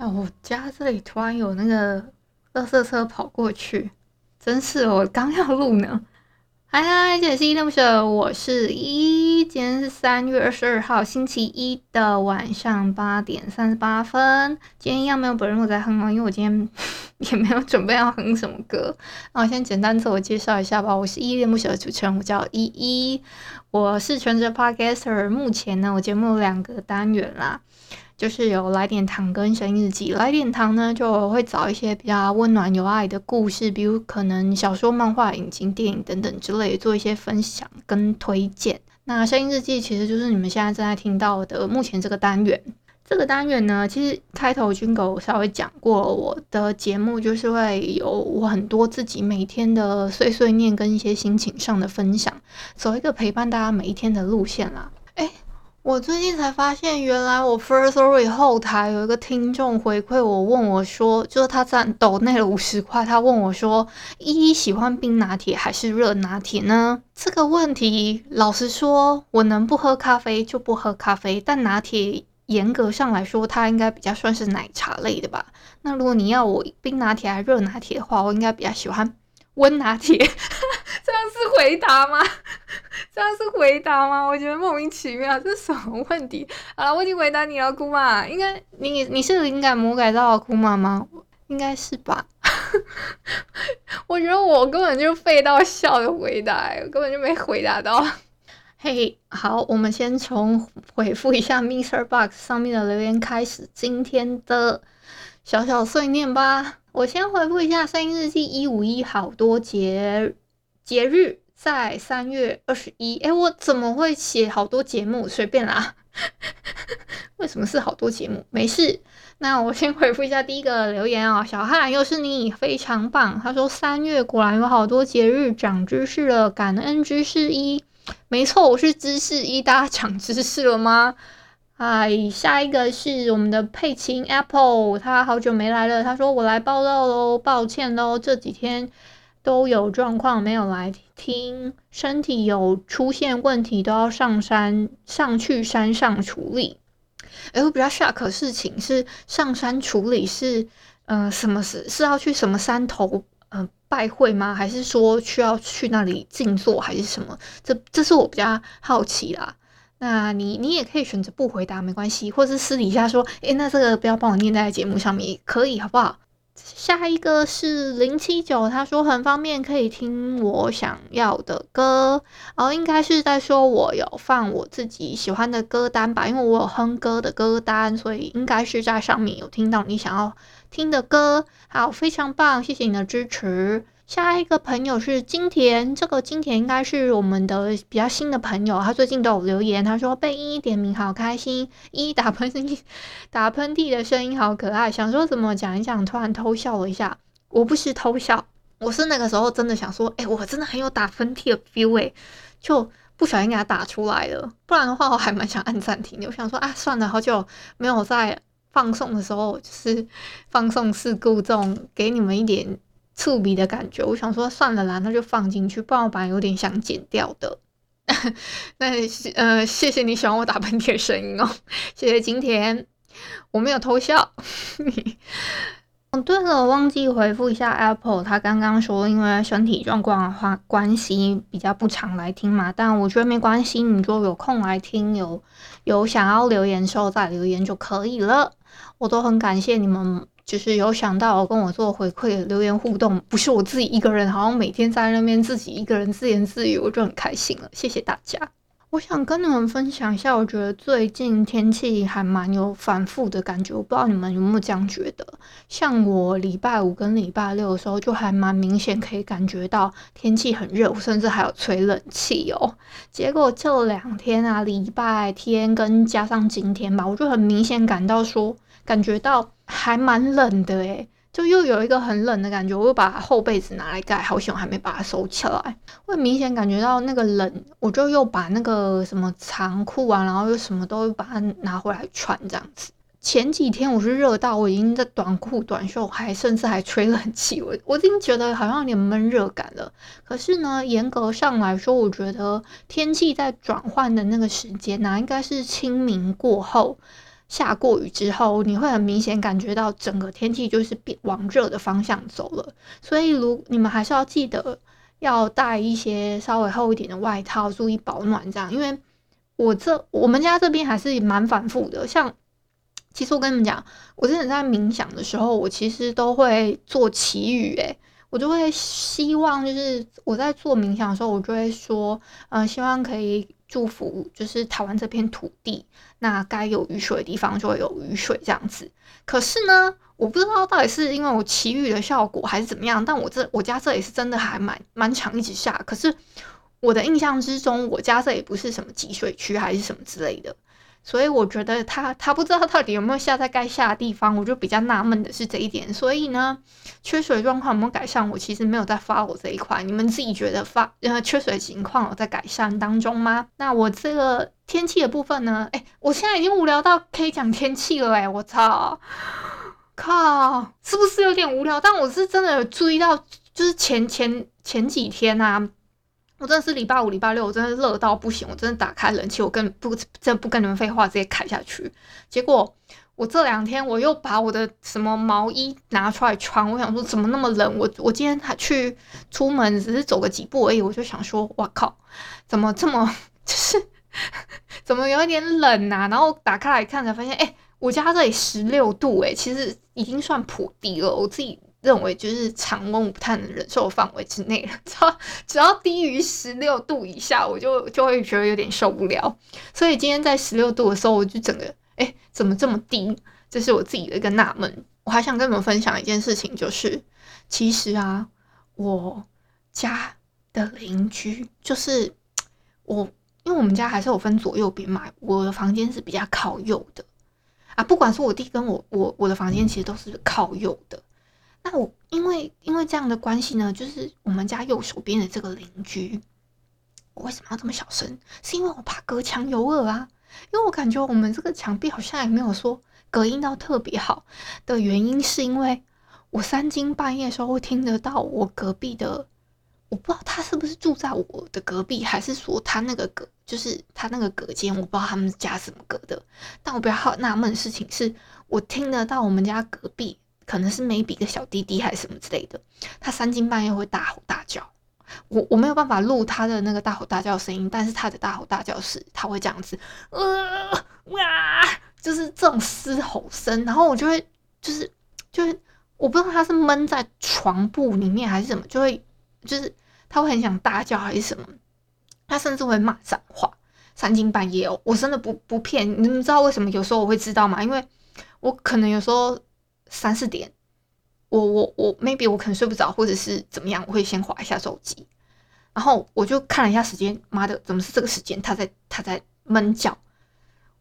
啊！我家这里突然有那个垃圾车跑过去，真是我刚要录呢。嗨嗨，这里是依依恋不舍，我是依依。今天是三月二十二号星期一的晚上八点三十八分。今天一样没有本人我在哼哦，因为我今天 也没有准备要哼什么歌。那我先简单自我介绍一下吧，我是依依恋不舍的主持人，我叫依依，我是全职 Podcaster。目前呢，我节目有两个单元啦。就是有来点糖跟声音日记，来点糖呢就会找一些比较温暖有爱的故事，比如可能小说、漫画、影集、电影等等之类，做一些分享跟推荐。那声音日记其实就是你们现在正在听到的目前这个单元。这个单元呢，其实开头军狗稍微讲过，我的节目就是会有我很多自己每天的碎碎念跟一些心情上的分享，走一个陪伴大家每一天的路线啦。我最近才发现，原来我 Firstory 后台有一个听众回馈我，问我说，就是他在抖内了五十块，他问我说，依依喜欢冰拿铁还是热拿铁呢？这个问题，老实说，我能不喝咖啡就不喝咖啡，但拿铁严格上来说，它应该比较算是奶茶类的吧。那如果你要我冰拿铁还是热拿铁的话，我应该比较喜欢温拿铁。这样是回答吗？这样是回答吗？我觉得莫名其妙，这是什么问题？好了，我已经回答你了，姑妈。应该你你是灵感魔改造的姑妈吗？应该是吧。我觉得我根本就废到笑的回答，我根本就没回答到。嘿、好，我们先从回复一下 MixerBox 上面的留言开始，今天的小小碎念吧。我先回复一下声音日记一五一，好多节节日。在三月二十一，诶，我怎么会写好多节目？随便啦，为什么是好多节目？没事，那我先回复一下第一个留言啊、哦，小汉又是你，非常棒。他说三月果然有好多节日，长知识了，感恩知识一。没错，我是知识一，大家长知识了吗？哎，下一个是我们的佩琴 Apple，他好久没来了。他说我来报到喽，抱歉喽，这几天。都有状况没有来听，身体有出现问题都要上山上去山上处理。哎，我比较 shock 事情是上山处理是呃什么事？是要去什么山头呃拜会吗？还是说需要去那里静坐还是什么？这这是我比较好奇啦。那你你也可以选择不回答没关系，或是私底下说，哎，那这个不要帮我念在节目上面也可以，好不好？下一个是零七九，他说很方便，可以听我想要的歌，然后应该是在说我有放我自己喜欢的歌单吧，因为我有哼歌的歌单，所以应该是在上面有听到你想要听的歌。好，非常棒，谢谢你的支持。下一个朋友是金田，这个金田应该是我们的比较新的朋友，他最近都有留言，他说被一一点名好开心，依依打喷嚏，打喷嚏的声音好可爱，想说怎么讲一讲，突然偷笑了一下，我不是偷笑，我是那个时候真的想说，哎、我真的很有打喷嚏的 feel 哎，就不小心给他打出来了，不然的话我还蛮想按暂停的，我想说啊，算了，好久没有在放送的时候就是放送事故中，给你们一点。触鼻的感觉，我想说算了啦，那就放进去，不然我本来有点想剪掉的。那呃，谢谢你喜欢我打喷嚏的声音哦，谢谢今天我没有偷笑。哦，对了，忘记回复一下 Apple，他刚刚说因为身体状况的话关系比较不常来听嘛，但我觉得没关系，你就有空来听，有有想要留言时候再留言就可以了，我都很感谢你们。就是有想到跟我做回馈留言互动，不是我自己一个人，好像每天在那边自己一个人自言自语，我就很开心了。谢谢大家。我想跟你们分享一下，我觉得最近天气还蛮有反复的感觉，我不知道你们有没有这样觉得？像我礼拜五跟礼拜六的时候，就还蛮明显可以感觉到天气很热，我甚至还有吹冷气哦。结果这两天啊，礼拜天跟加上今天吧，我就很明显感到说，感觉到还蛮冷的诶。就又有一个很冷的感觉，我又把厚被子拿来盖，好险还没把它收起来。会明显感觉到那个冷，我就又把那个什么长裤啊，然后又什么都把它拿回来穿这样子。前几天我是热到我已经在短裤短袖，还甚至还吹冷气，我我已经觉得好像有点闷热感了。可是呢，严格上来说，我觉得天气在转换的那个时间呢、应该是清明过后。下过雨之后，你会很明显感觉到整个天气就是变往热的方向走了。所以，如你们还是要记得要带一些稍微厚一点的外套，注意保暖。这样，因为我这我们家这边还是蛮反复的。像，其实我跟你们讲，我之前在冥想的时候，我其实都会做祈雨。诶，我就会希望，就是我在做冥想的时候，我就会说，嗯、希望可以。祝福就是台湾这片土地，那该有雨水的地方就会有雨水这样子。可是呢，我不知道到底是因为我祈雨的效果还是怎么样，但我这我家这里是真的还蛮蛮强一直下。可是我的印象之中，我家这里不是什么集水区还是什么之类的。所以我觉得他他不知道到底有没有下在该下的地方，我就比较纳闷的是这一点。所以呢，缺水状况有没有改善？我其实没有在发我这一块。你们自己觉得发呃缺水情况有在改善当中吗？那我这个天气的部分呢？哎，我现在已经无聊到可以讲天气了哎！我操，靠，是不是有点无聊？但我是真的有注意到，就是前前前几天啊。我真的是礼拜五、礼拜六，我真的热到不行。我真的打开冷气，我跟不真不跟你们废话，直接砍下去。结果我这两天我又把我的什么毛衣拿出来穿，我想说怎么那么冷？我我今天还去出门，只是走个几步而已，我就想说，哇靠，怎么这么就是 怎么有一点冷啊？然后打开来看才发现，哎、我家这里十六度、欸，哎，其实已经算普低了。我自己。认为就是常温不太能忍受范围之内了，只要只要低于十六度以下，我就就会觉得有点受不了。所以今天在十六度的时候，我就整个哎、怎么这么低？这是我自己的一个纳闷。我还想跟你们分享一件事情，就是其实啊，我家的邻居就是我，因为我们家还是有分左右边嘛，我的房间是比较靠右的啊。不管是我弟跟我我我的房间，其实都是靠右的。那我因为因为这样的关系呢，就是我们家右手边的这个邻居，我为什么要这么小声？是因为我怕隔墙有耳啊。因为我感觉我们这个墙壁好像也没有说隔音到特别好的原因，是因为我三更半夜的时候会听得到我隔壁的，我不知道他是不是住在我的隔壁，还是说他那个隔就是他那个隔间，我不知道他们家怎么隔的。但我比较好纳闷的事情是，我听得到我们家隔壁。可能是 maybe 个小弟弟还是什么之类的，他三更半夜会大吼大叫，我我没有办法录他的那个大吼大叫声音，但是他的大吼大叫是他会这样子，呃哇，就是这种嘶吼声，然后我就会就是就是我不知道他是闷在床铺里面还是什么，就会就是他会很想大叫还是什么，他甚至会骂脏话，三更半夜哦，我真的不不骗，你们知道为什么有时候我会知道吗？因为我可能有时候。三四点，我我我，maybe 我可能睡不着，或者是怎么样，我会先划一下手机，然后我就看了一下时间，妈的，怎么是这个时间？他在他在闷叫，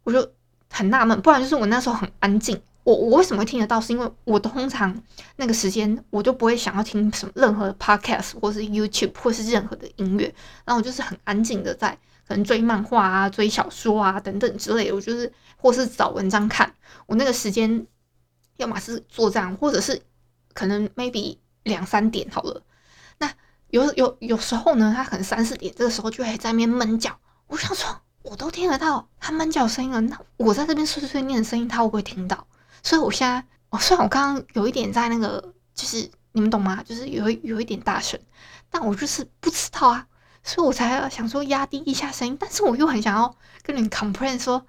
我就很纳闷。不然就是我那时候很安静，我我为什么会听得到？是因为我通常那个时间我就不会想要听什么任何的 podcast 或是 YouTube 或是任何的音乐，然后我就是很安静的在可能追漫画啊、追小说啊等等之类的，我就是或是找文章看，我那个时间。要么是做这样，或者是可能 maybe 两三点好了。那有有有时候呢，他可能三四点这个时候就会在那边闷叫。我想说，我都听得到他闷叫声音了，那我在这边碎碎念的声音，他会不会听到？所以我现在，哦，虽然我刚刚有一点在那个，就是你们懂吗？就是有有一点大声，但我就是不知道啊，所以我才想说压低一下声音，但是我又很想要跟你们 complain 说，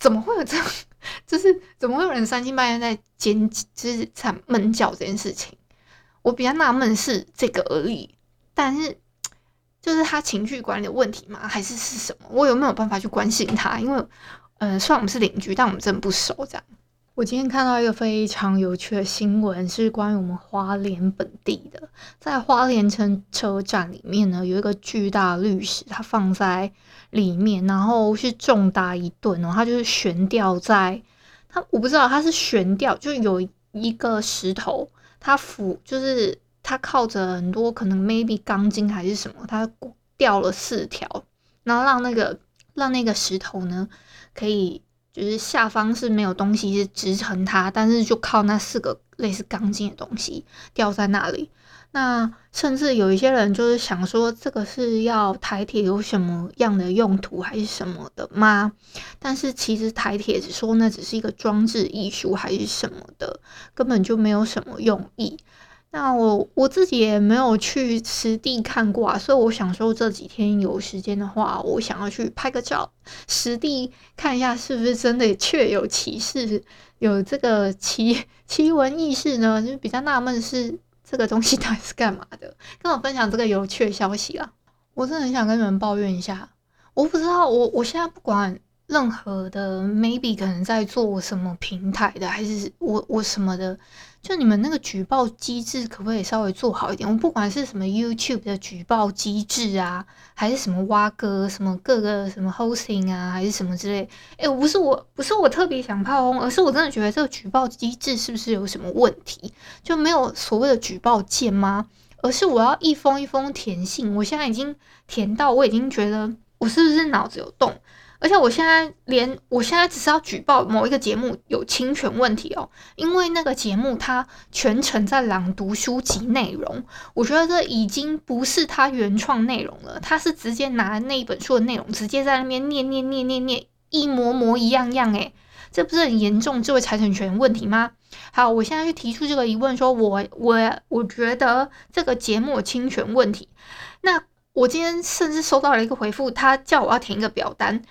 怎么会有这样？就是怎么会有人三更半夜在尖，就是在闷叫这件事情？我比较纳闷是这个而已。但是就是他情绪管理的问题吗？还是是什么？我有没有办法去关心他？因为，嗯、呃，虽然我们是邻居，但我们真的不熟。这样，我今天看到一个非常有趣的新闻，是关于我们花莲本地的，在花莲城车站里面呢，有一个巨大的绿石，它放在里面，然后是重达一吨哦，它就是悬吊在它，我不知道它是悬吊，就有一个石头，它浮就是。它靠着很多可能 maybe 钢筋还是什么，它吊了四条，然后让那个让那个石头呢，可以就是下方是没有东西是支撑它，但是就靠那四个类似钢筋的东西吊在那里。那甚至有一些人就是想说，这个是要台铁有什么样的用途还是什么的吗？但是其实台铁只说那只是一个装置艺术还是什么的，根本就没有什么用意。那我我自己也没有去实地看过啊，所以我想说这几天有时间的话，我想要去拍个照，实地看一下是不是真的确有其事，有这个奇奇闻异事呢？就比较纳闷是这个东西到底是干嘛的？跟我分享这个有趣的消息啊！我真的很想跟你们抱怨一下，我不知道我我现在不管任何的，maybe 可能在做什么平台的，还是我我什么的。就你们那个举报机制可不可以稍微做好一点？我不管是什么 YouTube 的举报机制啊，还是什么挖哥、什么各个什么 hosting 啊，还是什么之类，哎、欸，不是我，不是我特别想炮轰，而是我真的觉得这个举报机制是不是有什么问题？就没有所谓的举报键吗？而是我要一封一封填信，我现在已经填到，我已经觉得我是不是脑子有洞？而且我现在连我现在只是要举报某一个节目有侵权问题哦，因为那个节目它全程在朗读书籍内容，我觉得这已经不是他原创内容了，他是直接拿那一本书的内容直接在那边念念念念念一模模一样样，诶，这不是很严重智慧财产权问题吗？好，我现在去提出这个疑问，说我我我觉得这个节目有侵权问题，那我今天甚至收到了一个回复，他叫我要填一个表单。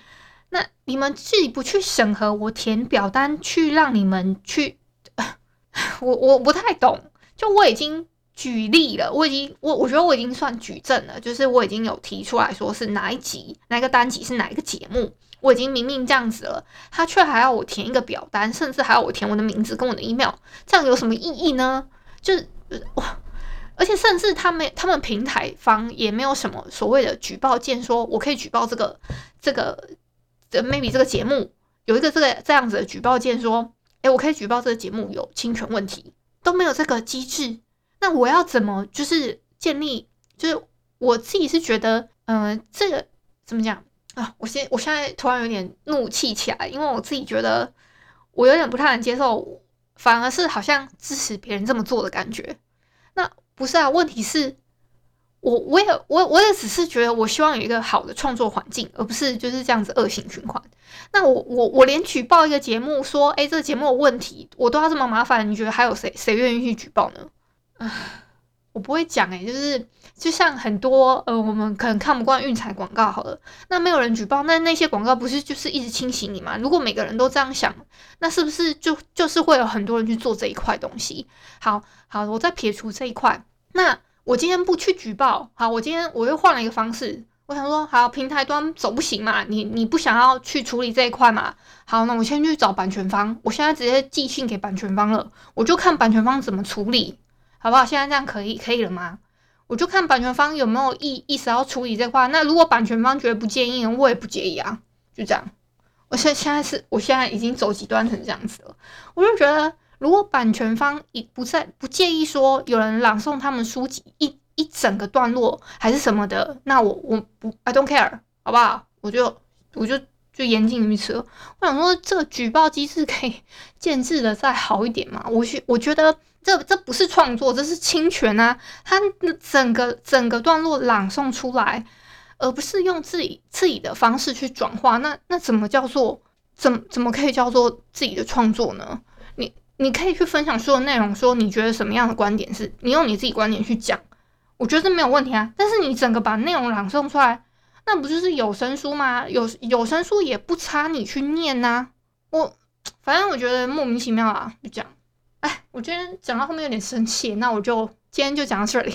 那你们自己不去审核，我填表单去让你们去，我我不太懂。就我已经举例了，我已经我我觉得我已经算举证了，就是我已经有提出来说是哪一集哪个单集是哪一个节目，我已经明明这样子了，他却还要我填一个表单，甚至还要我填我的名字跟我的 email，这样有什么意义呢？就是，而且甚至他们他们平台方也没有什么所谓的举报键，说我可以举报这个这个。这 maybe 这个节目有一个这个这样子的举报键，说，诶，我可以举报这个节目有侵权问题，都没有这个机制，那我要怎么就是建立？就是我自己是觉得，嗯、这个怎么讲啊？我现我现在突然有点怒气起来，因为我自己觉得我有点不太能接受，反而是好像支持别人这么做的感觉。那不是啊，问题是。我我也我我也只是觉得，我希望有一个好的创作环境，而不是就是这样子恶性循环。那我我我连举报一个节目说，哎，这个节目有问题，我都要这么麻烦，你觉得还有谁谁愿意去举报呢？啊，我不会讲哎，就是就像很多呃，我们可能看不惯运彩广告好了，那没有人举报，那那些广告不是就是一直清洗你吗？如果每个人都这样想，那是不是就就是会有很多人去做这一块东西？好好，我再撇除这一块，那。我今天不去举报，好，我今天我又换了一个方式。我想说，好，平台端走不行嘛，你你不想要去处理这一块嘛？好，那我先去找版权方，我现在直接寄信给版权方了，我就看版权方怎么处理，好不好？现在这样可以可以了吗？我就看版权方有没有意意思要处理这块。那如果版权方觉得不介意，我也不介意啊，就这样。我现现在是我现在已经走极端成这样子了，我就觉得。如果版权方已不在不介意说有人朗诵他们书籍一一整个段落还是什么的，那我我不 I don't care，好不好？我就我就就严禁于此了。我想说，这个举报机制可以建制的再好一点嘛？我觉我觉得这这不是创作，这是侵权啊！他整个整个段落朗诵出来，而不是用自己自己的方式去转化，那那怎么叫做怎怎么可以叫做自己的创作呢？你可以去分享书的内容，说你觉得什么样的观点是你用你自己观点去讲，我觉得这没有问题啊。但是你整个把内容朗诵出来，那不就是有声书吗？有有声书也不差你去念呐、我反正我觉得莫名其妙啊，就讲。哎，我今天讲到后面有点生气，那我就今天就讲到这里。